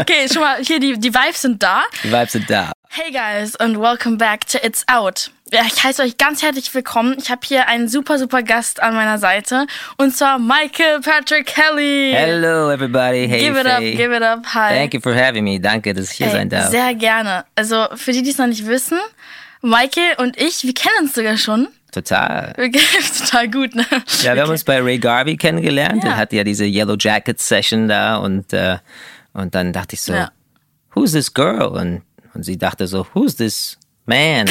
Okay, schon mal, hier, die, die Vibes sind da. Die Vibes sind da. Hey guys and welcome back to It's Out. Ja, ich heiße euch ganz herzlich willkommen. Ich habe hier einen super, super Gast an meiner Seite. Und zwar Michael Patrick Kelly. Hello everybody. Hey Give it up, Faye. give it up. Hi. Thank you for having me. Danke, dass ich hier Ey, sein darf. Sehr gerne. Also für die, die es noch nicht wissen, Michael und ich, wir kennen uns sogar schon. Total. Total gut, ne? Ja, wir haben uns bei Ray Garvey kennengelernt. Ja. Er hatte ja diese Yellow Jacket Session da und, äh, und dann dachte ich so, Ja. who's this girl? Und, und sie dachte so, who's this man?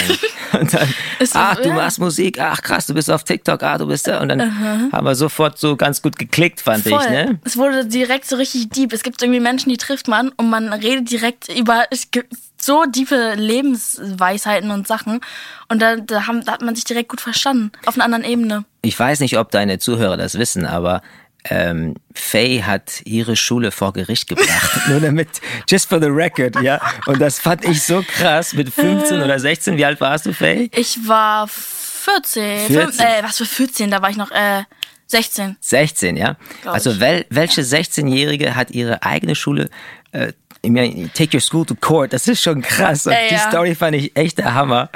Und, dann, ach, du machst Musik, ach krass, du bist auf TikTok, ah, du bist da. Und dann haben wir sofort so ganz gut geklickt, fand Voll. ich, ne? Es wurde direkt so richtig deep. Es gibt irgendwie Menschen, die trifft man und man redet direkt über es gibt so diepe Lebensweisheiten und Sachen. Und da, da, haben, da hat man sich direkt gut verstanden. Auf einer anderen Ebene. Ich weiß nicht, ob deine Zuhörer das wissen, aber ähm, Faye hat ihre Schule vor Gericht gebracht. Nur damit, just for the record, ja. Und das fand ich so krass mit 15 oder 16. Wie alt warst du, Faye? Ich war 14. 14. Fünf- äh, was für 14? Da war ich noch äh, 16. 16, ja. Glaub Also wel, welche 16-Jährige hat ihre eigene Schule äh, ich meine, Take your school to court, das ist schon krass. Und Ey, die ja. Story fand ich echt der Hammer.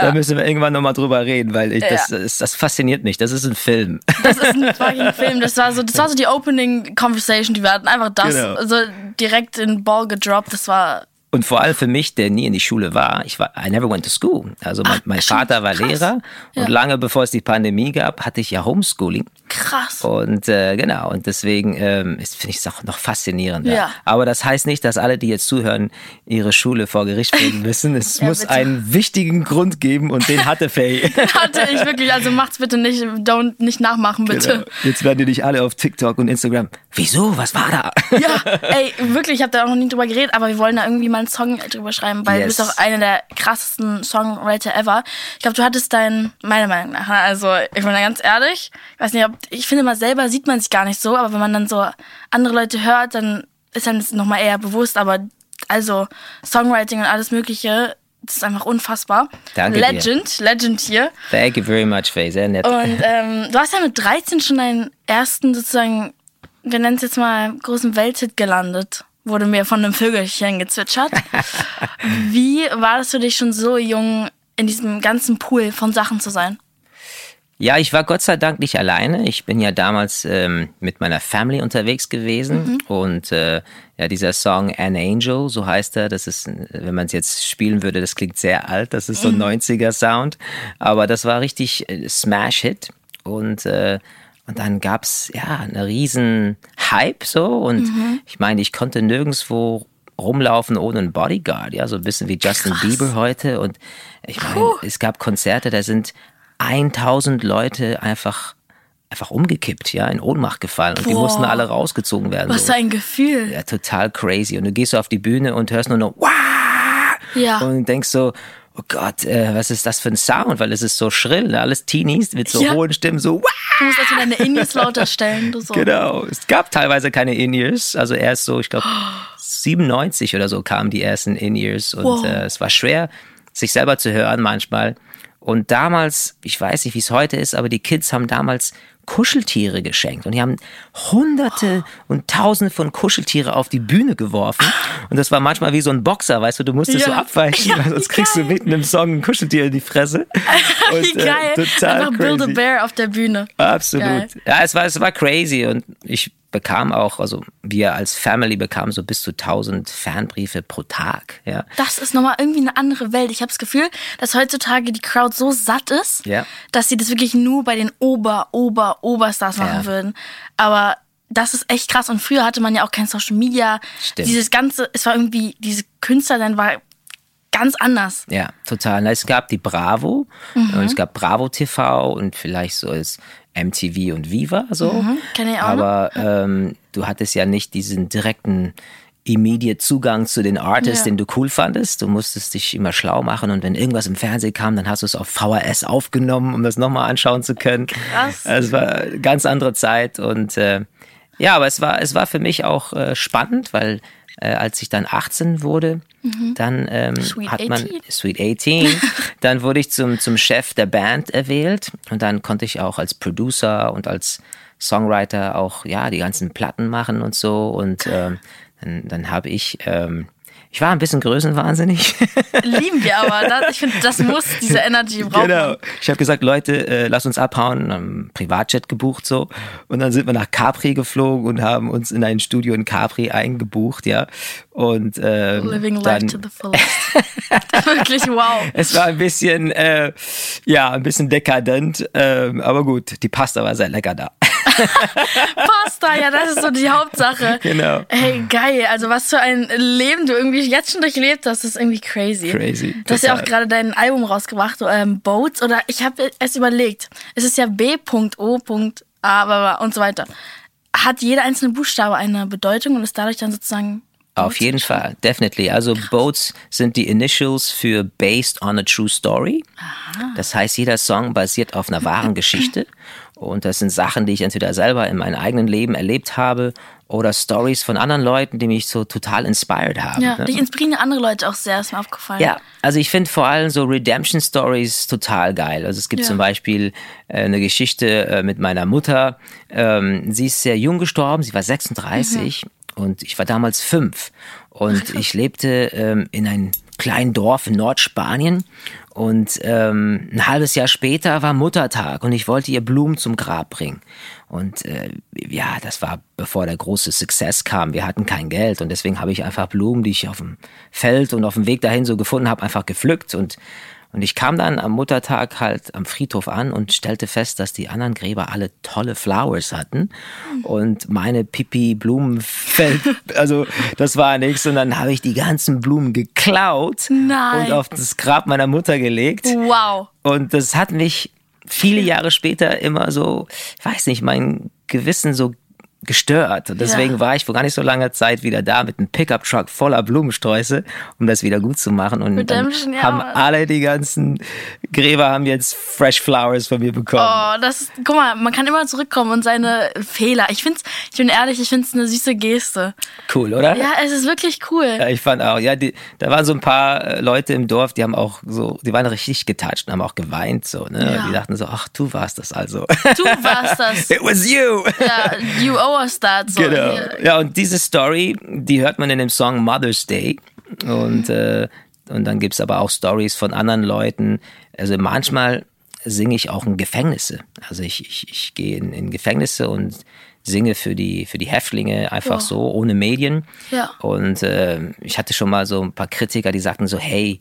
Da müssen wir irgendwann nochmal drüber reden, weil ich, das, Ja. das, das fasziniert mich. Das ist ein Film. Das ist ein fucking Film. Das war so, das war so die Opening Conversation, die wir hatten. Einfach das, Genau. so direkt in den Ball gedroppt. Das war Und vor allem für mich, der nie in die Schule war, ich war, I never went to school. Also mein, Ach, mein Vater war krass. Lehrer und Ja. lange bevor es die Pandemie gab, hatte ich ja Homeschooling. krass. Und äh, genau, und deswegen ähm, finde ich es auch noch faszinierender. Ja. Aber das heißt nicht, dass alle, die jetzt zuhören, ihre Schule vor Gericht bringen müssen. Es Ja, muss bitte. einen wichtigen Grund geben und den hatte Faye. Hatte ich wirklich, also macht's bitte nicht, don't nicht nachmachen, bitte. Genau. Jetzt werden die dich alle auf TikTok und Instagram. Wieso? Was war da? Ja, ey, wirklich, ich habe da auch noch nie drüber geredet, aber wir wollen da irgendwie mal einen Song drüber schreiben, weil Yes. du bist auch einer der krassesten Songwriter ever. Ich glaube, du hattest dein, meiner Meinung nach, ne, also ich bin da ganz ehrlich, ich weiß nicht, ob, ich finde mal selber sieht man sich gar nicht so, aber wenn man dann so andere Leute hört, dann ist einem das nochmal eher bewusst, aber also Songwriting und alles mögliche, das ist einfach unfassbar. Danke dir. Legend, Legend hier. Thank you very much, Faye. Sehr nett. Und ähm, du hast ja mit 13 schon deinen ersten sozusagen, wir nennen es jetzt mal großen Welthit gelandet. Wurde mir von einem Vögelchen gezwitschert. Wie war das für dich schon so jung in diesem ganzen Pool von Sachen zu sein? Ja, ich war Gott sei Dank nicht alleine. Ich bin ja damals ähm, mit meiner Family unterwegs gewesen. Und äh, ja, dieser Song An Angel, so heißt er, das ist, wenn man es jetzt spielen würde, das klingt sehr alt, das ist so ein 90er Sound, aber das war richtig äh, Smash-Hit. Und äh, und dann gab's ja eine riesen Hype so und ich meine, ich konnte nirgendwo rumlaufen ohne einen Bodyguard, ja, so ein bisschen wie Justin Bieber heute und ich meine, es gab Konzerte, da sind 1000 Leute einfach einfach umgekippt, ja, in Ohnmacht gefallen und die Boah. mussten alle rausgezogen werden. Was so. für ein Gefühl. Ja, total crazy. Und du gehst so auf die Bühne und hörst nur noch Wah! Ja. und denkst so, oh Gott, äh, was ist das für ein Sound? Weil es ist so schrill, ne? alles Teenies mit so Ja. hohen Stimmen, so Wah! Du musst also deine Indies lauter stellen. Du so. Genau. Es gab teilweise keine In-Ears. Also erst so, ich glaube, 97 oder so kamen die ersten In-Ears. Und Wow. äh, es war schwer, sich selber zu hören manchmal. Und damals, ich weiß nicht, wie es heute ist, aber die Kids haben damals Kuscheltiere geschenkt. Und die haben hunderte und tausende von Kuscheltiere auf die Bühne geworfen. Und das war manchmal wie so ein Boxer, weißt du, du musstest Ja. so abweichen, Ja, wie sonst kriegst du geil. mitten im Song ein Kuscheltier in die Fresse. Wie Und, äh, geil. total Einfach Build a. Bear auf der Bühne. Absolut. Geil. Ja, es war, es war crazy und ich bekam auch, also wir als Family bekamen so bis zu 1000 Fanbriefe pro Tag. Ja, Das ist nochmal irgendwie eine andere Welt. Ich habe das Gefühl, dass heutzutage die Crowd so satt ist, Ja. dass sie das wirklich nur bei den Ober, Ober, Oberstars machen Ja. würden. Aber das ist echt krass. Und früher hatte man ja auch kein Social Media. Stimmt. Dieses ganze, es war irgendwie, diese Künstler dann war ganz anders. ja, total. Es gab die Bravo Mhm. und es gab Bravo TV und vielleicht so als MTV und Viva so. Mhm, kenn ich auch Aber ähm, du hattest ja nicht diesen direkten immediate Zugang zu den Artists, Ja. den du cool fandest. Du musstest dich immer schlau machen und wenn irgendwas im Fernsehen kam, dann hast du es auf VHS aufgenommen, um das nochmal anschauen zu können. Krass. Es war eine ganz andere Zeit und äh, ja, aber es war, es war für mich auch äh, spannend, weil äh, als ich dann 18 wurde, dann ähm, Mhm. Sweet hat man 18. Sweet 18, dann wurde ich zum, zum Chef der Band erwählt und dann konnte ich auch als Producer und als Songwriter auch, ja, die ganzen Platten machen und so. Und ähm, dann, dann habe ich ähm, ich war ein bisschen größenwahnsinnig. Lieben wir aber. Das, ich finde, das muss diese Energy brauchen. Genau. Ich habe gesagt, Leute, äh, lass uns abhauen. Haben Privatjet gebucht so. Und dann sind wir nach Capri geflogen und haben uns in ein Studio in Capri eingebucht, ja. Und ähm, Living life to the fullest. Wirklich wow. Es war ein bisschen, äh, ja, ein bisschen dekadent. Ähm, aber gut, die Pasta war sehr lecker da. Pasta, ja, das ist so die Hauptsache. Genau. Hey, geil. Also was für ein Leben du irgendwie jetzt schon durchlebt hast, ist irgendwie crazy. Crazy. Du hast ja auch gerade dein Album rausgebracht, ähm, Boats, oder ich habe es überlegt. Es ist ja B.O.A und so weiter. Hat jeder einzelne Buchstabe eine Bedeutung und ist dadurch dann sozusagen auf jeden Fall, definitely. Also Krass. Boats sind die Initials für Based on a True Story. Aha. Das heißt, jeder Song basiert auf einer wahren Geschichte. Und das sind Sachen, die ich entweder selber in meinem eigenen Leben erlebt habe oder Stories von anderen Leuten, die mich so total inspired haben. Ja, ne? dich inspirieren andere Leute auch sehr, ist mir aufgefallen. Ja, also ich finde vor allem so Redemption Stories total geil. Also es gibt ja. zum Beispiel äh, eine Geschichte äh, mit meiner Mutter. Ähm, sie ist sehr jung gestorben, sie war 36 mhm. Und ich war damals fünf. Und ich lebte ähm, in einem kleinen Dorf in Nordspanien und ähm, ein halbes Jahr später war Muttertag und ich wollte ihr Blumen zum Grab bringen. Und äh, ja, das war bevor der große Success kam. Wir hatten kein Geld und deswegen habe ich einfach Blumen, die ich auf dem Feld und auf dem Weg dahin so gefunden habe, einfach gepflückt und und ich kam dann am Muttertag halt am Friedhof an und stellte fest, dass die anderen Gräber alle tolle Flowers hatten. Und meine Pipi Blumenfeld, also das war nichts. Und dann habe ich die ganzen Blumen geklaut Nein. und auf das Grab meiner Mutter gelegt. Wow. Und das hat mich viele Jahre später immer so, ich weiß nicht, mein Gewissen so gestört. Und deswegen ja. war ich vor gar nicht so langer Zeit wieder da mit einem Pickup-Truck voller Blumensträuße, um das wieder gut zu machen. Und dann ja, haben alle die ganzen Gräber haben jetzt Fresh Flowers von mir bekommen. Oh, das ist, guck mal, man kann immer zurückkommen und seine Fehler. Ich find's, ich bin ehrlich, ich find's eine süße Geste. Cool, oder? Ja, es ist wirklich cool. Ja, ich fand auch, ja, die, da waren so ein paar äh, Leute im Dorf, die haben auch so, die waren richtig getoucht und haben auch geweint, so, ne? Die dachten so, ach, du warst das also. Du warst das. It was you. Ja, you owe that. So. Genau. Ja, und diese Story, die hört man in dem Song Mother's Day. Und, äh, und dann gibt es aber auch Stories von anderen Leuten. Also manchmal singe ich auch in Gefängnisse. Also ich, ich, ich gehe in, in Gefängnisse und singe für die, für die Häftlinge einfach ja. so, ohne Medien. Ja. Und äh, ich hatte schon mal so ein paar Kritiker, die sagten so, hey,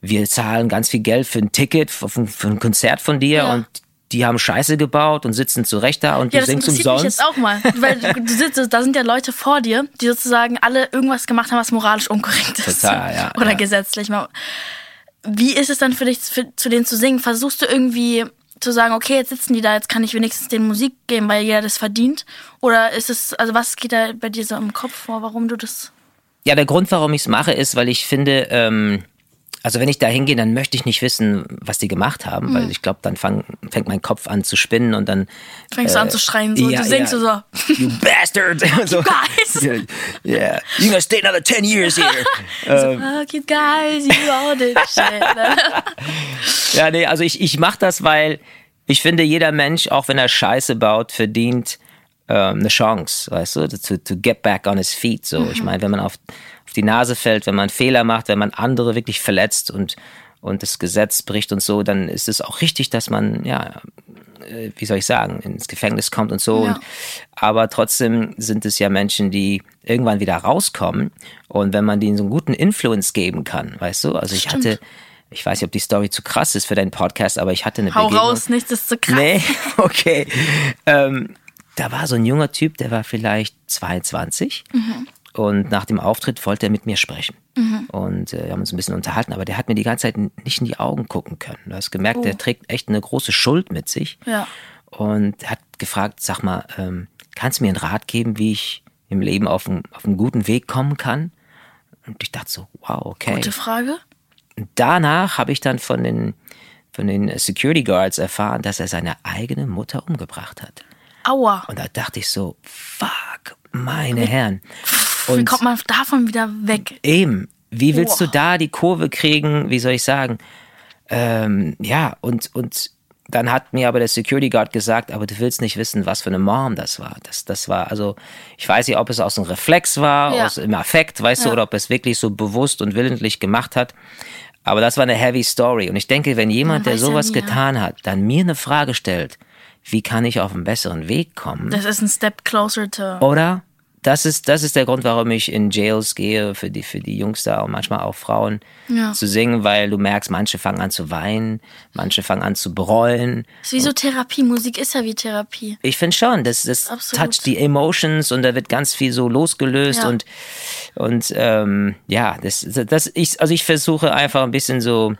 wir zahlen ganz viel Geld für ein Ticket, für, für ein Konzert von dir ja. und die haben Scheiße gebaut und sitzen zurecht da und ja, du singst umsonst. Mich jetzt auch mal, weil du sitzt, da sind ja Leute vor dir, die sozusagen alle irgendwas gemacht haben, was moralisch unkorrekt ist. Total, ja. Oder ja. gesetzlich. Wie ist es dann für dich, für, zu denen zu singen? Versuchst du irgendwie zu sagen, okay, jetzt sitzen die da, jetzt kann ich wenigstens denen Musik geben, weil jeder das verdient? Oder ist es, also was geht da bei dir so im Kopf vor, warum du das? Ja, der Grund, warum ich es mache, ist, weil ich finde, ähm, also wenn ich da hingehe, dann möchte ich nicht wissen, was die gemacht haben, mhm. weil ich glaube, dann fang, fängt mein Kopf an zu spinnen und dann fängst äh, du an zu schreien so, ja, du singst ja, so, you bastard, so, guys, yeah, you gonna stay another 10 years here. so, ähm, fuck you guys, you all did shit. ja, nee, also ich, ich mache das, weil ich finde, jeder Mensch, auch wenn er Scheiße baut, verdient ähm, eine Chance, weißt du, to, to get back on his feet. So, mhm. ich meine, wenn man auf die Nase fällt, wenn man Fehler macht, wenn man andere wirklich verletzt und, und das Gesetz bricht und so, dann ist es auch richtig, dass man, ja, äh, wie soll ich sagen, ins Gefängnis kommt und so. Ja. Und, aber trotzdem sind es ja Menschen, die irgendwann wieder rauskommen. Und wenn man denen so einen guten Influence geben kann, weißt du? Also ich Stimmt. hatte, ich weiß nicht, ob die Story zu krass ist für deinen Podcast, aber ich hatte eine Hau Begegnung. raus, nichts ist zu krass. Nee, okay. ähm, da war so ein junger Typ, der war vielleicht 22. Mhm. Und nach dem Auftritt wollte er mit mir sprechen. Mhm. Und äh, wir haben uns ein bisschen unterhalten, aber der hat mir die ganze Zeit nicht in die Augen gucken können. Du hast gemerkt, oh. der trägt echt eine große Schuld mit sich. Ja. Und hat gefragt, sag mal, ähm, kannst du mir einen Rat geben, wie ich im Leben auf, einen, auf einen guten Weg kommen kann? Und ich dachte so, wow, okay. Gute Frage. Danach habe ich dann von den, von den Security Guards erfahren, dass er seine eigene Mutter umgebracht hat. Aua. Und da dachte ich so, fuck, meine Herren. Und Wie kommt man davon wieder weg? Eben. Wie willst oh. du da die Kurve kriegen? Wie soll ich sagen? Ähm, ja, und, und dann hat mir aber der Security Guard gesagt, aber du willst nicht wissen, was für eine Mom das war. Das, das war, also, ich weiß nicht, ob es aus einem Reflex war, Ja. aus einem Affekt, weißt du, Ja. oder ob es wirklich so bewusst und willentlich gemacht hat. Aber das war eine heavy Story. Und ich denke, wenn jemand, Man der sowas nie, getan hat, dann mir eine Frage stellt, wie kann ich auf einen besseren Weg kommen? Das ist ein Step closer to. Oder? Das ist, das ist der Grund, warum ich in Jails gehe, für die, für die Jungs da und manchmal auch Frauen Ja. zu singen, weil du merkst, manche fangen an zu weinen, manche fangen an zu bereuen. Das ist wie so Therapie. Musik ist ja wie Therapie. Ich finde schon, das, das Absolut. toucht die Emotions und da wird ganz viel so losgelöst Ja. und, und ähm, ja, das, das ich, also ich versuche einfach ein bisschen so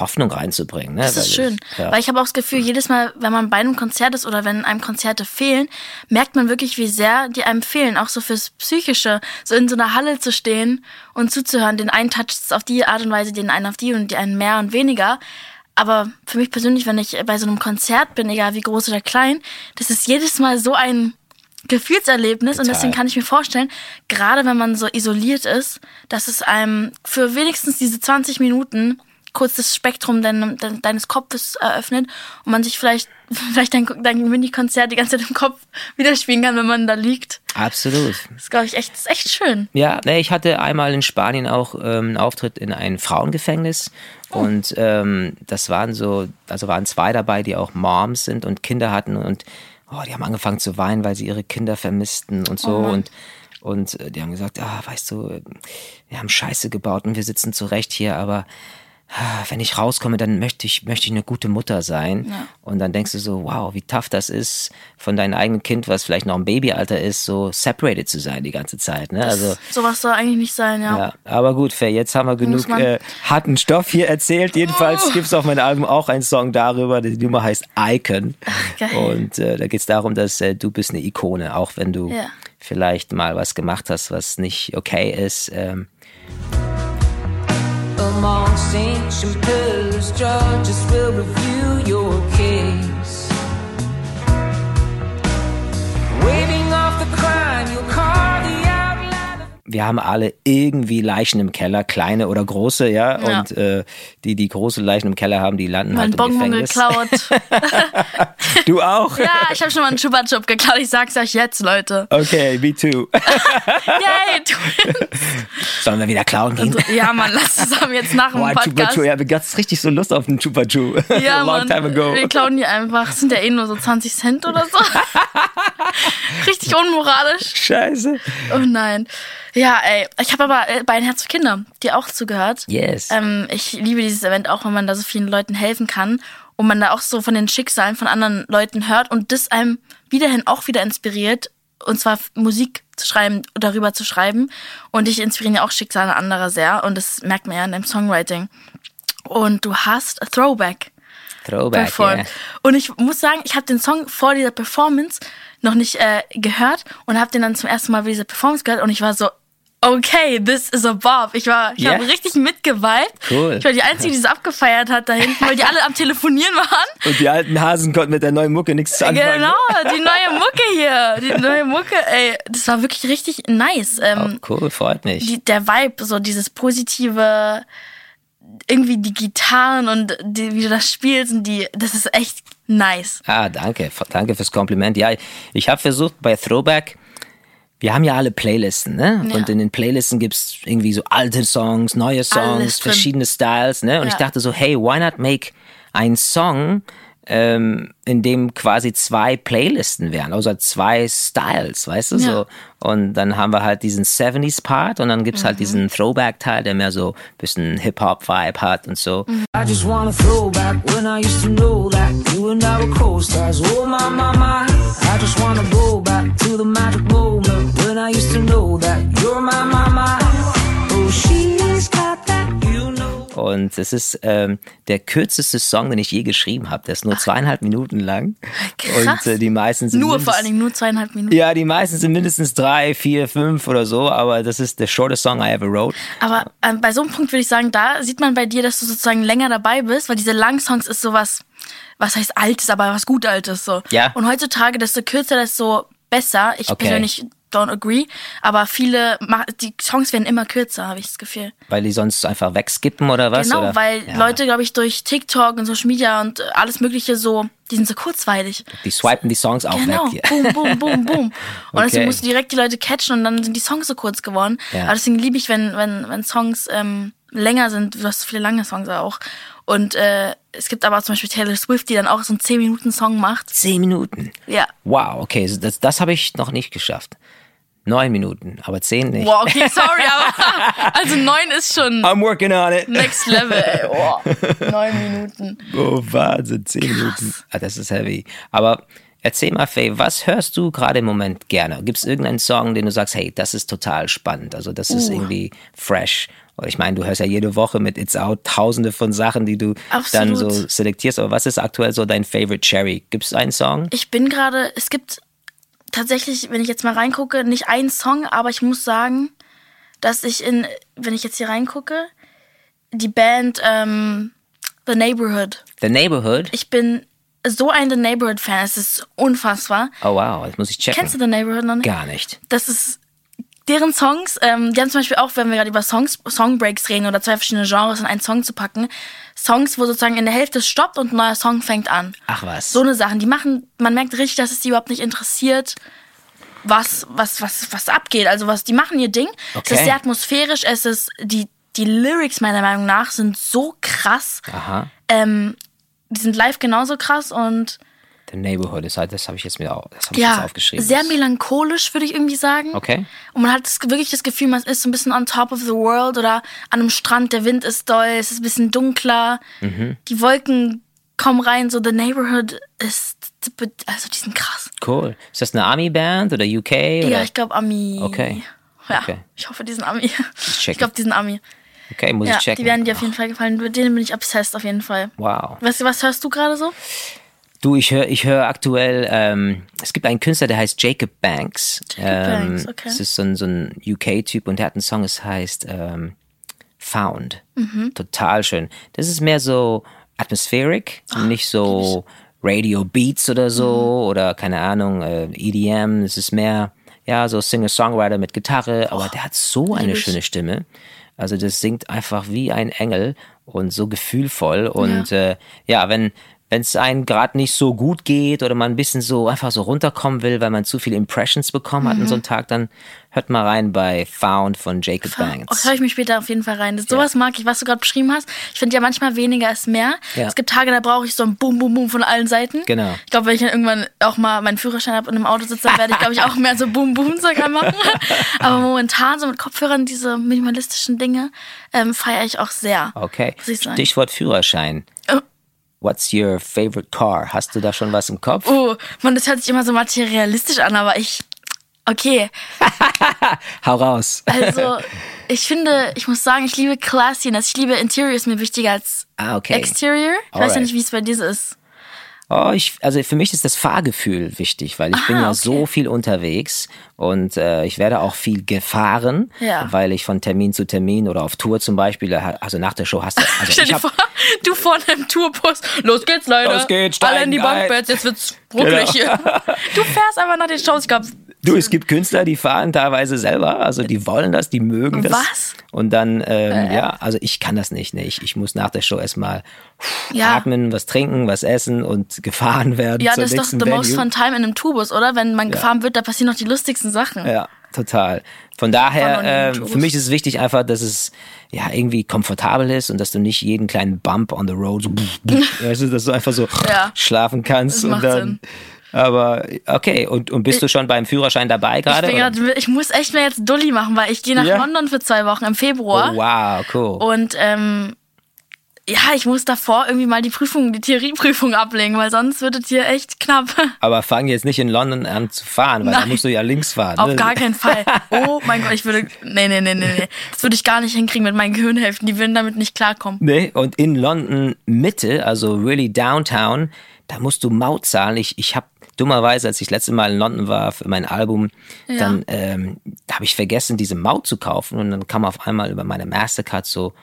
Hoffnung reinzubringen. Ne? Das ist Weil schön. Ich, ja. Weil ich habe auch das Gefühl, jedes Mal, wenn man bei einem Konzert ist oder wenn einem Konzerte fehlen, merkt man wirklich, wie sehr die einem fehlen. Auch so fürs Psychische. So in so einer Halle zu stehen und zuzuhören. Den einen toucht es auf die Art und Weise, den einen auf die und die einen mehr und weniger. Aber für mich persönlich, wenn ich bei so einem Konzert bin, egal wie groß oder klein, das ist jedes Mal so ein Gefühlserlebnis und Total. deswegen kann ich mir vorstellen, gerade wenn man so isoliert ist, dass es einem für wenigstens diese 20 Minuten kurz das Spektrum dein, dein, deines Kopfes eröffnet und man sich vielleicht vielleicht dein, dein Mini-Konzert die ganze Zeit im Kopf widerspiegeln kann, wenn man da liegt. Absolut. Das ist, glaube ich, echt, ist echt schön. Ja, ne, ich hatte einmal in Spanien auch ähm, einen Auftritt in ein Frauengefängnis. Und ähm, das waren so, also waren zwei dabei, die auch Moms sind und Kinder hatten und oh, die haben angefangen zu weinen, weil sie ihre Kinder vermissten und so. und und äh, die haben gesagt, ah, weißt du, wir haben Scheiße gebaut und wir sitzen zurecht hier, aber wenn ich rauskomme, dann möchte ich, möchte ich eine gute Mutter sein. Ja. Und dann denkst du so, wow, wie tough das ist, von deinem eigenen Kind, was vielleicht noch im Babyalter ist, so separated zu sein die ganze Zeit. Ne? Also Sowas soll eigentlich nicht sein, ja. ja, aber gut, Fair, jetzt haben wir genug äh, harten Stoff hier erzählt. Jedenfalls Oh. gibt es auf meinem Album auch einen Song darüber. Die Nummer heißt Icon. geil. Und äh, da geht es darum, dass äh, du bist eine Ikone, auch wenn du Ja. vielleicht mal was gemacht hast, was nicht okay ist. Ähm, Amongst ancient pillars, judges will review your case. Waving off the crime, wir haben alle irgendwie Leichen im Keller, kleine oder große, ja. Ja. Und äh, die, die große Leichen im Keller haben, die landen Mein halt im Bonbon Gefängnis. geklaut. Du auch? ja, ich habe schon mal einen Chupa Chup geklaut. Ich sag's euch jetzt, Leute. Okay, me too. Yay, Twins. Sollen wir wieder klauen gehen? So, ja, Mann, lass zusammen jetzt nach dem Boah, Chupa Podcast. Chu, ja, wir hatten richtig so Lust auf den Chupa Chu. Ja, long Mann. time ago. Wir klauen die einfach. Das sind ja eh nur so 20 Cent oder so. Richtig unmoralisch. Scheiße. Oh nein. Ja, ey. Ich habe aber äh, bei ein Herz für Kinder dir auch zugehört. Yes. Ähm, ich liebe dieses Event auch, wenn man da so vielen Leuten helfen kann und man da auch so von den Schicksalen von anderen Leuten hört und das einem wiederhin auch wieder inspiriert. Und zwar Musik zu schreiben, darüber zu schreiben. Und dich inspirieren ja auch Schicksale anderer sehr. Und das merkt man ja in deinem Songwriting. Und du hast a Throwback Throwback, performt. ja. Und ich muss sagen, ich habe den Song vor dieser Performance noch nicht äh, gehört und habe den dann zum ersten Mal bei dieser Performance gehört und ich war so, okay, this is a Bob. Ich war, ich Ja. habe richtig mitgeweibt. Cool. Ich war die Einzige, die es abgefeiert hat da hinten, weil die alle am Telefonieren waren. Und die alten Hasen konnten mit der neuen Mucke nichts anfangen. Genau, die neue Mucke hier. Die neue Mucke, ey. Das war wirklich richtig nice. Ähm, Oh, cool, freut mich. die, der Vibe, so dieses positive, irgendwie die Gitarren und die, wie du das spielst und die, das ist echt nice. Ah, danke. Danke fürs Kompliment. Ja, ich habe versucht bei Throwback, wir haben ja alle Playlisten, ne? Ja. Und in den Playlisten gibt's irgendwie so alte Songs, neue Songs, verschiedene Styles, ne? Und Ja. ich dachte so, hey, why not make einen Song, ähm, in dem quasi zwei Playlisten wären, also zwei Styles, weißt du Ja. so. Und dann haben wir halt diesen 70s-Part und dann gibt's Mhm. halt diesen Throwback-Teil, der mehr so ein bisschen Hip-Hop-Vibe hat und so. Mhm. I just wanna throw back when I used to know that you and I were co-stars. Oh my, my, my. I just wanna go back to the magic moment when I used to know that you're my, my, my. Oh, she's Und es ist ähm, der kürzeste Song, den ich je geschrieben habe. Der ist nur zweieinhalb Minuten lang. Krass. Und äh, die meisten sind Nur vor allen Dingen nur zweieinhalb Minuten. Ja, die meisten sind mindestens drei, vier, fünf oder so. Aber das ist der shortest song I ever wrote. Aber ähm, bei so einem Punkt würde ich sagen, da sieht man bei dir, dass du sozusagen länger dabei bist, weil diese langen Songs ist sowas, was heißt altes, aber was gut altes so. Ja. Und heutzutage, desto kürzer, desto besser. Ich Okay. persönlich don't agree. Aber viele, die Songs werden immer kürzer, habe ich das Gefühl. Weil die sonst einfach wegskippen oder was? Genau, oder? weil ja. Leute, glaube ich, durch TikTok und Social Media und äh, alles Mögliche so, die sind so kurzweilig. Die swipen die Songs auch Genau, weg. boom, boom, boom, boom. Und Okay. deswegen musst du direkt die Leute catchen und dann sind die Songs so kurz geworden. Ja. Aber deswegen liebe ich, wenn, wenn, wenn Songs ähm, länger sind. Du hast so viele lange Songs auch. Und äh, es gibt aber zum Beispiel Taylor Swift, die dann auch so einen 10-Minuten-Song macht. Zehn Minuten. Ja. Wow, okay, das, das habe ich noch nicht geschafft. Neun Minuten, aber zehn nicht. Wow, okay, sorry, aber also neun ist schon I'm working on it. next level, ey. Oh, neun Minuten. Oh, Wahnsinn, zehn Minuten. Ah, das ist heavy. Aber erzähl mal, Faye, was hörst du gerade im Moment gerne? Gibt es irgendeinen Song, den du sagst, hey, das ist total spannend, also das ist Uh. irgendwie fresh? Ich meine, du hörst ja jede Woche mit It's Out tausende von Sachen, die du dann Absolut. so selektierst. Aber was ist aktuell so dein Favorite Cherry? Gibt es einen Song? Ich bin gerade, es gibt tatsächlich, wenn ich jetzt mal reingucke, nicht einen Song, aber ich muss sagen, dass ich in, wenn ich jetzt hier reingucke, die Band ähm, The Neighborhood. The Neighborhood? Ich bin so ein The Neighborhood-Fan, es ist unfassbar. Oh wow, das muss ich checken. Kennst du The Neighborhood noch nicht? Gar nicht. Das ist deren Songs, ähm, die haben zum Beispiel auch, wenn wir gerade über Songs, Songbreaks reden oder zwei verschiedene Genres in einen Song zu packen, Songs, wo sozusagen in der Hälfte es stoppt und ein neuer Song fängt an. Ach was. So eine Sachen, die machen, man merkt richtig, dass es die überhaupt nicht interessiert, was, was, was, was abgeht. Also was, die machen ihr Ding. Es Okay. ist sehr atmosphärisch, es ist, die, die Lyrics meiner Meinung nach sind so krass. Aha. Ähm, die sind live genauso krass und The Neighborhood ist halt, das habe ich jetzt mir auch, das habe ich jetzt ja, aufgeschrieben. sehr melancholisch, würde ich irgendwie sagen. Okay. Und man hat das, wirklich das Gefühl, man ist so ein bisschen on top of the world oder an einem Strand, der Wind ist doll, es ist ein bisschen dunkler, Mhm. die Wolken kommen rein, so the neighborhood ist, also die sind krass. Cool. Ist das eine Army-Band oder UK? Ja, Oder? ich glaube Ami. Okay. Ja, Okay. ich hoffe, die sind Ami. check Ich glaube, die sind Ami. Okay, muss Ja, ich checken. die werden dir auf jeden Fall gefallen. Mit denen bin ich obsessed auf jeden Fall. Wow. Weißt du, was hörst du gerade so? Du, ich höre ich hör aktuell, ähm, es gibt einen Künstler, der heißt Jacob Banks. Jacob ähm, Banks, okay. Das ist so ein, so ein UK-Typ und der hat einen Song, es heißt ähm, Found. Mhm. Total schön. Das ist mehr so atmospheric, nicht so Radio Beats oder so Mhm. oder keine Ahnung, äh, EDM. Es ist mehr, ja, so Singer-Songwriter mit Gitarre, aber der hat so eine ich. schöne Stimme. Also das singt einfach wie ein Engel und so gefühlvoll. Und ja, äh, ja wenn wenn es einem gerade nicht so gut geht oder man ein bisschen so einfach so runterkommen will, weil man zu viele Impressions bekommen hat Mhm. an so einem Tag, dann hört mal rein bei Found von Jacob Oh, Banks. höre ich mich später auf jeden Fall rein. Das, sowas mag ich, was du gerade beschrieben hast. Ich finde ja manchmal weniger ist mehr. Ja. Es gibt Tage, da brauche ich so ein Boom, Boom, Boom von allen Seiten. Genau. Ich glaube, wenn ich dann irgendwann auch mal meinen Führerschein habe und im Auto sitze, dann werde ich, glaube ich, auch mehr so Boom, Boom Zeug machen. Aber momentan so mit Kopfhörern diese minimalistischen Dinge ähm, feiere ich auch sehr. Okay. Stichwort Führerschein. What's your favorite car? Hast du da schon was im Kopf? Oh, man, das hört sich immer so materialistisch an, aber ich. Okay, Hau raus. also ich finde, ich muss sagen, ich liebe Classiness. Ich liebe Interior ist mir wichtiger als Ah, okay. Exterior. Ich weiß ja Alright. nicht, wie es bei dir ist. Oh, ich, also für mich ist das Fahrgefühl wichtig, weil ich bin Aha, ja okay. so viel unterwegs und äh, ich werde auch viel gefahren, Ja. weil ich von Termin zu Termin oder auf Tour zum Beispiel, also nach der Show hast du, also Stell dir vor, du vorne im Tourbus. Los geht's, Leute. Los geht's, Alle in die. Bankbeds, jetzt wird's ruckelig. Du fährst einfach nach den Shows. Ich glaub, du, es gibt Künstler, die fahren teilweise selber, also die wollen das, die mögen das. Was? Und dann, ähm, ja, also ich kann das nicht, ne? ich, ich muss nach der Show erstmal Ja. atmen, was trinken, was essen und gefahren werden ja, das ist doch the most Venue. fun time in einem Tourbus, oder? Wenn man gefahren wird, da passieren noch die lustigsten Sachen. Ja, total. Von daher, Tourbus. für mich ist es wichtig einfach, dass es ja irgendwie komfortabel ist und dass du nicht jeden kleinen Bump on the road so, weißt du, dass du einfach so Ja. schlafen kannst und dann. Sinn. Aber okay, und, und bist du schon beim Führerschein dabei Ich, gerade? grad, ich muss echt mir jetzt Dulli machen, weil ich gehe nach Ja. London für zwei Wochen im Februar. Oh, wow, cool. Und ähm, ja, ich muss davor irgendwie mal die Prüfung, die Theorieprüfung ablegen, weil sonst wird es hier echt knapp. Aber fang jetzt nicht in London an zu fahren, weil da Nein. musst du ja links fahren. Auf ne? gar keinen Fall. Oh mein Gott, ich würde. Nee, nee, nee, nee, nee. Das würde ich gar nicht hinkriegen mit meinen Gehirnhälften. Die würden damit nicht klarkommen. Nee, und in London Mitte, also really downtown, da musst du Maut zahlen. Ich, ich habe dummerweise, als ich das letzte Mal in London war für mein Album, Ja. dann ähm, da habe ich vergessen, diese Maut zu kaufen und dann kam auf einmal über meine Mastercard so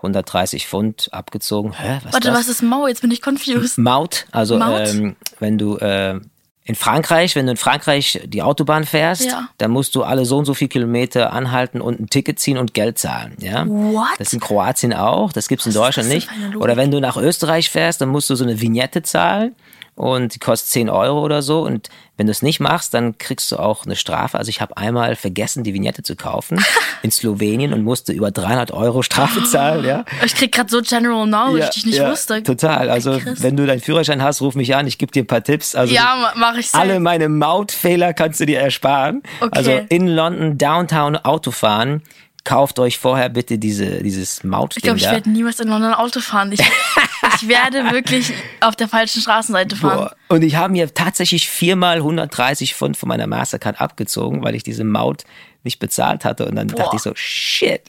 130 Pfund abgezogen. Hä, was Warte, das? was ist Mau? Jetzt bin ich confused. Maut, also Maut? Ähm, wenn du äh, In Frankreich, wenn du in Frankreich die Autobahn fährst, Ja. dann musst du alle so und so viel Kilometer anhalten und ein Ticket ziehen und Geld zahlen. Ja? What? Das ist in Kroatien auch, das gibt's in Was ist Deutschland nicht. Oder wenn du nach Österreich fährst, dann musst du so eine Vignette zahlen und die kostet 10 Euro oder so. Und wenn du es nicht machst, dann kriegst du auch eine Strafe. Also ich habe einmal vergessen, die Vignette zu kaufen in Slowenien und musste über 300 Euro Strafe zahlen. Ja? Ich krieg gerade so General Knowledge, die ich nicht wusste. Total. Also Krass. wenn du deinen Führerschein hast, ruf mich an, ich gebe dir ein paar Tipps. Also Ja, ma- mach ich alle meine Mautfehler kannst du dir ersparen. Okay. Also in London Downtown Auto fahren. Kauft euch vorher bitte diese, dieses Ich Mautding glaube, ich werde niemals in London Auto fahren. Ich, ich werde wirklich auf der falschen Straßenseite fahren. Boah. Und ich habe mir tatsächlich viermal 130 Pfund von meiner Mastercard abgezogen, weil ich diese Maut nicht bezahlt hatte. Und dann dachte Boah. ich so, shit,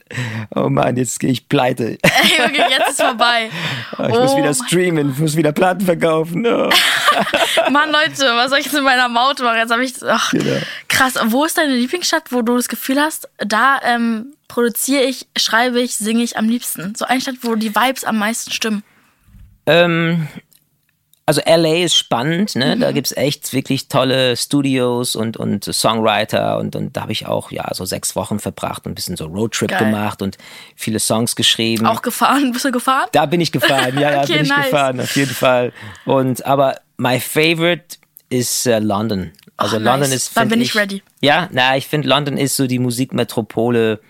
oh Mann, jetzt gehe ich pleite. Ey, okay, jetzt ist vorbei. Ich muss Oh wieder mein- streamen, ich muss wieder Platten verkaufen. Oh. Mann, Leute, was soll ich jetzt mit meiner Maut machen? Jetzt habe ich. Ach, Genau. Krass. Wo ist deine Lieblingsstadt, wo du das Gefühl hast, da ähm, produziere ich, schreibe ich, singe ich am liebsten? So eine Stadt, wo die Vibes am meisten stimmen. Ähm, also LA ist spannend, ne? Mhm. Da gibt's echt wirklich tolle Studios und, und Songwriter und, und da habe ich auch ja so sechs Wochen verbracht und ein bisschen so Roadtrip Geil. gemacht und viele Songs geschrieben. Auch gefahren? Bist du gefahren? Da bin ich gefahren, ja, ja, Okay, bin ich nice. gefahren, auf jeden Fall. Und aber my favorite ist äh, London. Also Ach, London nice. ist. Dann bin ich ready. Ja, na, ich finde London ist so die Musikmetropole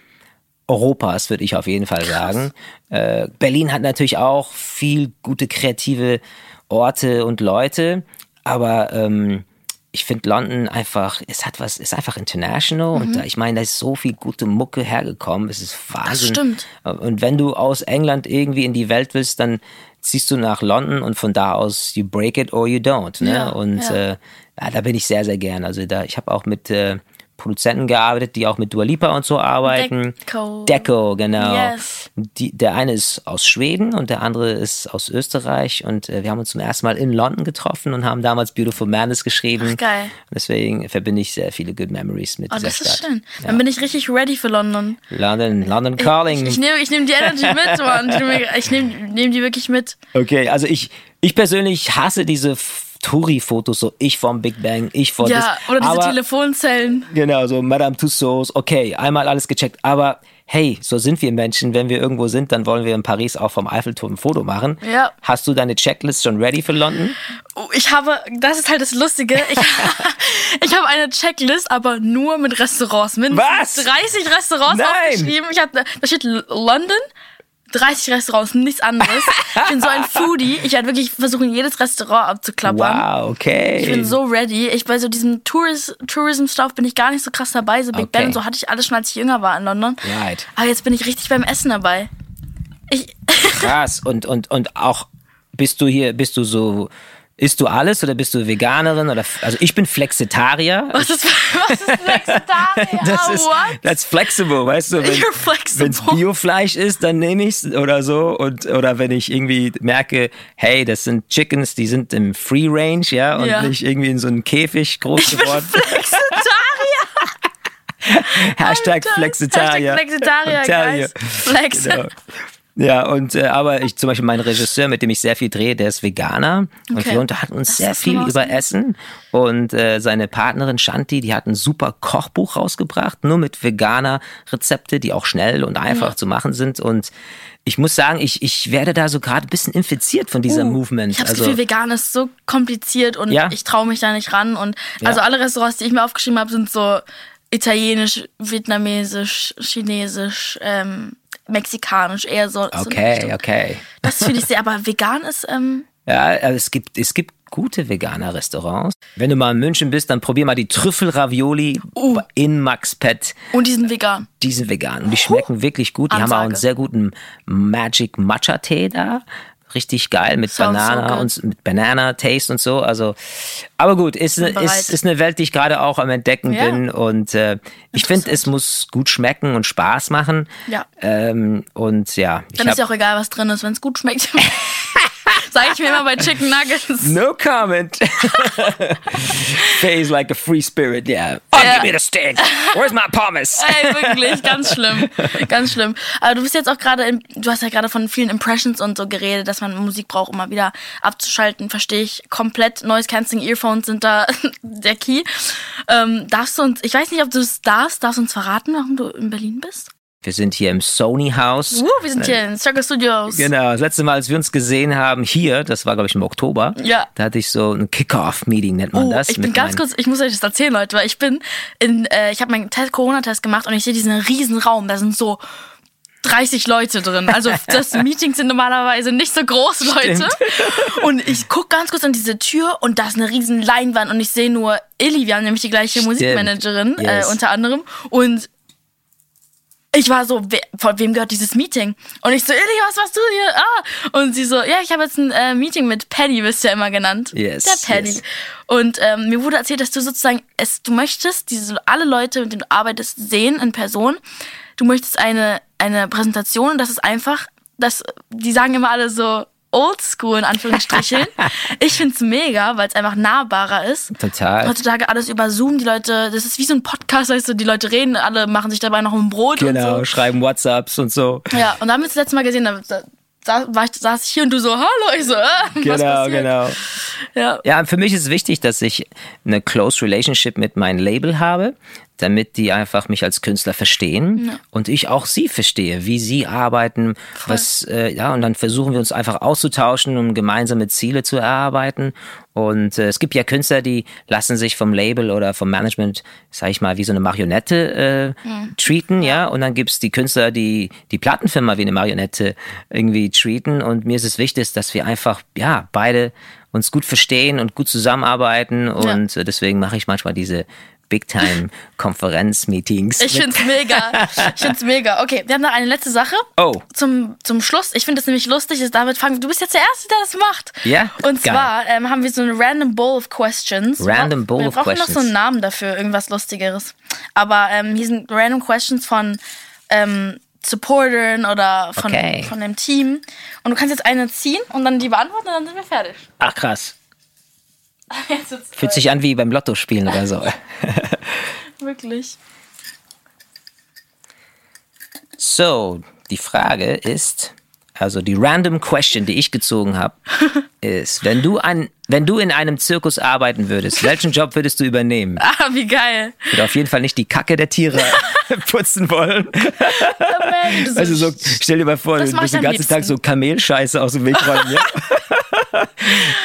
Europas, würde ich auf jeden Fall sagen. Äh, Berlin hat natürlich auch viel gute kreative Orte und Leute, aber ähm, ich finde London einfach, es hat was, ist einfach international und da, ich meine, da ist so viel gute Mucke hergekommen, es ist Wahnsinn. stimmt. Und wenn du aus England irgendwie in die Welt willst, dann ziehst du nach London und von da aus you break it or you don't. Ne? Ja, und ja. Äh, ja, da bin ich sehr, sehr gern. Also da, ich habe auch mit äh, Produzenten gearbeitet, die auch mit Dua Lipa und so arbeiten. Deco. Deco, genau. Yes. Die, der eine ist aus Schweden und der andere ist aus Österreich und äh, wir haben uns zum ersten Mal in London getroffen und haben damals Beautiful Madness geschrieben. Ach, geil. Deswegen verbinde ich sehr viele good memories mit Oh, dieser das Stadt. ist schön. Dann bin ich richtig ready für London. London, London Calling. Ich, ich nehme ich nehm die Energy mit, Mann. Ich nehme ich nehm, die wirklich mit. Okay, also ich, ich persönlich hasse diese Touri-Fotos, so ich vom Big Bang, ich vor Ja, das. oder diese aber, Telefonzellen. Genau, so Madame Tussauds, okay, einmal alles gecheckt, aber hey, so sind wir Menschen, wenn wir irgendwo sind, dann wollen wir in Paris auch vom Eiffelturm ein Foto machen. Ja. Hast du deine Checklist schon ready für London? Oh, Ich habe, das ist halt das Lustige. Ich, ich habe eine Checklist, aber nur mit Restaurants. Mindestens Was? 30 Restaurants Nein. aufgeschrieben. Ich hab, da steht London, 30 Restaurants, nichts anderes. Ich bin so ein Foodie. Ich werde wirklich versuchen, jedes Restaurant abzuklappern. Wow, okay. Ich bin so ready. Ich bei so diesem Touris Tourism-Stuff bin ich gar nicht so krass dabei. So Big Okay. Ben und so hatte ich alles schon, als ich jünger war in London. Right. Aber jetzt bin ich richtig beim Essen dabei. Ich, Krass. Und, und, und auch, bist du hier, bist du so, isst du alles oder bist du Veganerin oder, also ich bin Flexitarier. was ist, was ist Flexitarier? Das ist, that's flexible, weißt du? Wenn es Biofleisch ist, dann nehme ich's oder so. Und, oder wenn ich irgendwie merke, hey, das sind Chickens, die sind im Free Range, ja, und Ja. nicht irgendwie in so einem Käfig groß geworden. Flexitarier. Hashtag. Flexitarier. Hashtag Flexitarier, you. Flex. Genau. Ja, und äh, aber ich zum Beispiel mein Regisseur, mit dem ich sehr viel drehe, der ist Veganer und Okay. wir unterhalten uns Das sehr viel awesome. über Essen und äh, seine Partnerin Shanti, die hat ein super Kochbuch rausgebracht, nur mit veganer Rezepte, die auch schnell und einfach zu machen sind und ich muss sagen, ich, ich werde da so gerade ein bisschen infiziert von dieser Movement. Uh, Ich habe das also, Gefühl, vegan ist so kompliziert und Ja. ich traue mich da nicht ran. Und also alle Restaurants, die ich mir aufgeschrieben habe, sind so italienisch, vietnamesisch, chinesisch, ähm, mexikanisch, eher so. so okay, Richtung. okay. Das finde ich sehr, aber vegan ist, ähm, Ja, also es gibt, es gibt gute veganer Restaurants. Wenn du mal in München bist, dann probier mal die Trüffelravioli Uh. in Max Pet. und die sind vegan. Die sind vegan und die schmecken wirklich gut. Die haben auch einen Ansage. sehr guten Magic Matcha Tee da. Richtig geil mit Sounds so Banana good. und mit Banana Taste und so. Also, aber gut, ist, ne, ist, ist eine Welt, die ich gerade auch am entdecken Ja. bin und äh, ich finde, es muss gut schmecken und Spaß machen. Ja. Ähm, und ja, ich Dann ist ja auch egal, was drin ist, wenn es gut schmeckt. Sag ich mir immer bei Chicken Nuggets. No comment. Face like a free spirit, yeah. Oh, Ja. give me the stick. Where's my pommes? Ey, wirklich, ganz schlimm. Ganz schlimm. Aber du bist jetzt auch gerade, du hast ja gerade von vielen Impressions und so geredet, dass man Musik braucht, um mal wieder abzuschalten. Verstehe ich komplett. Noise Cancelling Earphones sind da der Key. Ähm, darfst du uns, ich weiß nicht, ob du es darfst, darfst du uns verraten, warum du in Berlin bist? Wir sind hier im Sony Haus. Uh, wir sind hier in Circle Studios. Genau, das letzte Mal, als wir uns gesehen haben, hier, das war, glaube ich, im Oktober, Ja. da hatte ich so ein Kick-Off-Meeting, nennt man Oh, das. ich bin ganz kurz, ich muss euch das erzählen, Leute, weil ich bin in, äh, ich habe meinen Test- Corona-Test gemacht und ich sehe diesen riesen Raum, da sind so 30 Leute drin. Also das Meetings sind normalerweise nicht so groß, Leute. Und ich guck ganz kurz an diese Tür und da ist eine riesen Leinwand und ich sehe nur Illy, wir haben nämlich die gleiche Stimmt. Musikmanagerin Yes. äh, unter anderem und ich war so, wer, von wem gehört dieses Meeting? Und ich so, Illy, was machst du hier? Ah. Und sie so, ja, ich habe jetzt ein äh, Meeting mit Paddy, wirst du ja immer genannt. Yes, Der Paddy. yes. Und ähm, mir wurde erzählt, dass du sozusagen, es, du möchtest diese alle Leute, mit denen du arbeitest, sehen in Person. Du möchtest eine, eine Präsentation und das ist einfach, das, die sagen immer alle so oldschool in Anführungsstrichen. ich find's mega, weil es einfach nahbarer ist. Total. Heutzutage alles über Zoom, die Leute, das ist wie so ein Podcast, weißt du, die Leute reden, alle machen sich dabei noch ein Brot Genau, und so. schreiben WhatsApps und so. Ja, und da haben wir uns das letzte Mal gesehen, da, da, da saß ich hier und du so, hallo, ich so, äh, was Genau, passiert? genau. Ja. Ja, für mich ist es wichtig, dass ich eine close relationship mit meinem Label habe, damit die einfach mich als Künstler verstehen und ich auch sie verstehe, wie sie arbeiten, was äh, ja und dann versuchen wir uns einfach auszutauschen, um gemeinsame Ziele zu erarbeiten. Und äh, es gibt ja Künstler, die lassen sich vom Label oder vom Management, sag ich mal, wie so eine Marionette äh, treaten, ja. Und dann gibt's die Künstler, die die Plattenfirma wie eine Marionette irgendwie treaten. Und mir ist es wichtig, dass wir einfach ja beide uns gut verstehen und gut zusammenarbeiten und äh, deswegen mache ich manchmal diese Big Time Konferenz-Meetings. Ich mit- find's mega. Ich find's mega. Okay, wir haben noch eine letzte Sache. Oh. Zum, zum Schluss. Ich finde es nämlich lustig, dass damit fangen. Du bist jetzt der Erste, der das macht. Ja? Und Geil. zwar ähm, haben wir so eine Random Bowl of Questions. Random Bowl wir of brauchen noch so Questions. einen Namen dafür, irgendwas Lustigeres. Aber ähm, hier sind Random Questions von ähm, Supportern oder von, Okay. von dem Team. Und du kannst jetzt eine ziehen und dann die beantworten und dann sind wir fertig. Ach krass. Fühlt sich an wie beim Lotto spielen oder so. Wirklich. So, die Frage ist, also die random question, die ich gezogen habe, ist, wenn du an, wenn du in einem Zirkus arbeiten würdest, welchen Job würdest du übernehmen? Ah, wie geil. Ich würde auf jeden Fall nicht die Kacke der Tiere putzen wollen. Mensch, Also so, stell dir mal vor, du ich den ganzen Tag liebsten. so Kamelscheiße aus dem Weg räumen.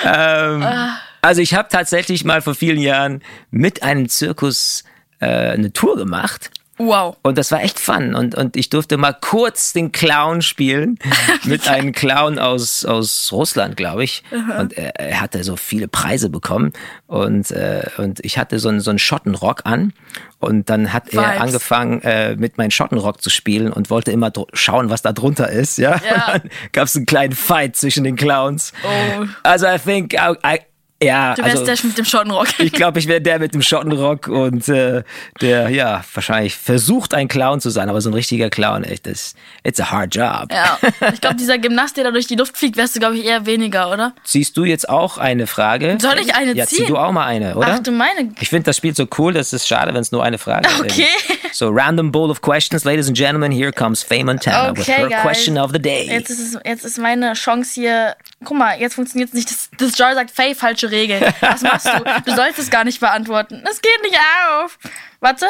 Ähm, Ah. also ich habe tatsächlich mal vor vielen Jahren mit einem Zirkus äh, eine Tour gemacht. Wow. Und das war echt fun. Und, und ich durfte mal kurz den Clown spielen. mit einem Clown aus, aus Russland, glaube ich. Und er, er hatte so viele Preise bekommen. Und, äh, und ich hatte so einen, so einen Schottenrock an. Und dann hat er Vibes. angefangen, äh, mit meinem Schottenrock zu spielen und wollte immer schauen, was da drunter ist. Ja. Ja. Dann gab es einen kleinen Fight zwischen den Clowns. Oh. Also, I think, I, I, ja. Du wärst also, der mit dem Schottenrock. ich glaube, ich wäre der mit dem Schottenrock und äh, der, ja, wahrscheinlich versucht ein Clown zu sein, aber so ein richtiger Clown, echt, das, it's a hard job. Ja, ich glaube, dieser Gymnast, der da durch die Luft fliegt, wärst du, glaube ich, eher weniger, oder? Ziehst du jetzt auch eine Frage? Soll ich eine ja, zieh ziehen? du auch mal eine, oder? Ach du meine. ich finde das Spiel so cool, das ist schade, wenn es nur eine Frage ist. Okay. So, random bowl of questions, ladies and gentlemen, here comes Faye Montana with Okay, her guys. question of the day. Jetzt ist, es, jetzt ist meine Chance hier. Guck mal, jetzt funktioniert es nicht. Das, das Jar sagt, Faye, falsche Regel. Was machst du? Du sollst es gar nicht beantworten. Es geht nicht auf. Warte.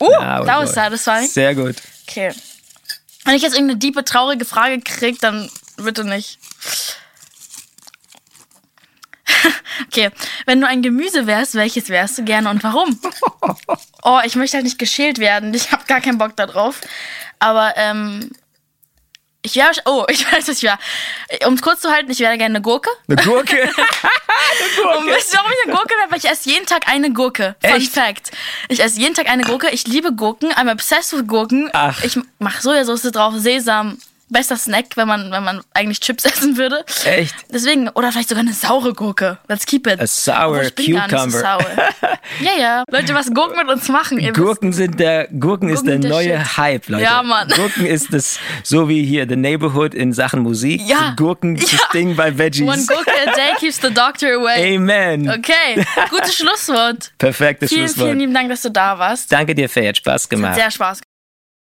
Uh, that oh was boy. satisfying. Sehr gut. Okay. Wenn ich jetzt irgendeine diepe, traurige Frage krieg, dann bitte nicht. Okay, wenn du ein Gemüse wärst, welches wärst du gerne und warum? Oh, ich möchte halt nicht geschält werden. Ich habe gar keinen Bock darauf. Aber ähm, ich wäre, oh, ich weiß, was ich wäre. Um es kurz zu halten, ich wäre gerne eine Gurke. Eine Gurke. Und wisst ihr, warum ich eine Gurke wäre? Weil ich esse jeden Tag eine Gurke. Fun Echt? Fact. Ich esse jeden Tag eine Gurke. Ich liebe Gurken. I'm obsessed with Gurken. Ach. Ich mache Sojasauce drauf, Sesam. Bester Snack, wenn man, wenn man eigentlich Chips essen würde. Echt? Deswegen, oder vielleicht sogar eine saure Gurke. Let's keep it. A sour gar nicht so cucumber. ja, ja. Leute, was Gurken mit uns machen. Ihr Gurken sind der Gurken, ist der Gurken der neue Shit. Hype, Leute. Ja, Mann. Gurken ist das so wie hier The Neighborhood in Sachen Musik. Ja. Gurken das Ja. Ding bei wisst, Veggies. One Gurke a day keeps the doctor away. Amen. Okay, gutes Schlusswort. Perfektes Vielen, Schlusswort. vielen lieben Dank, dass du da warst. Danke dir, Faye, hat Spaß gemacht. Sehr Spaß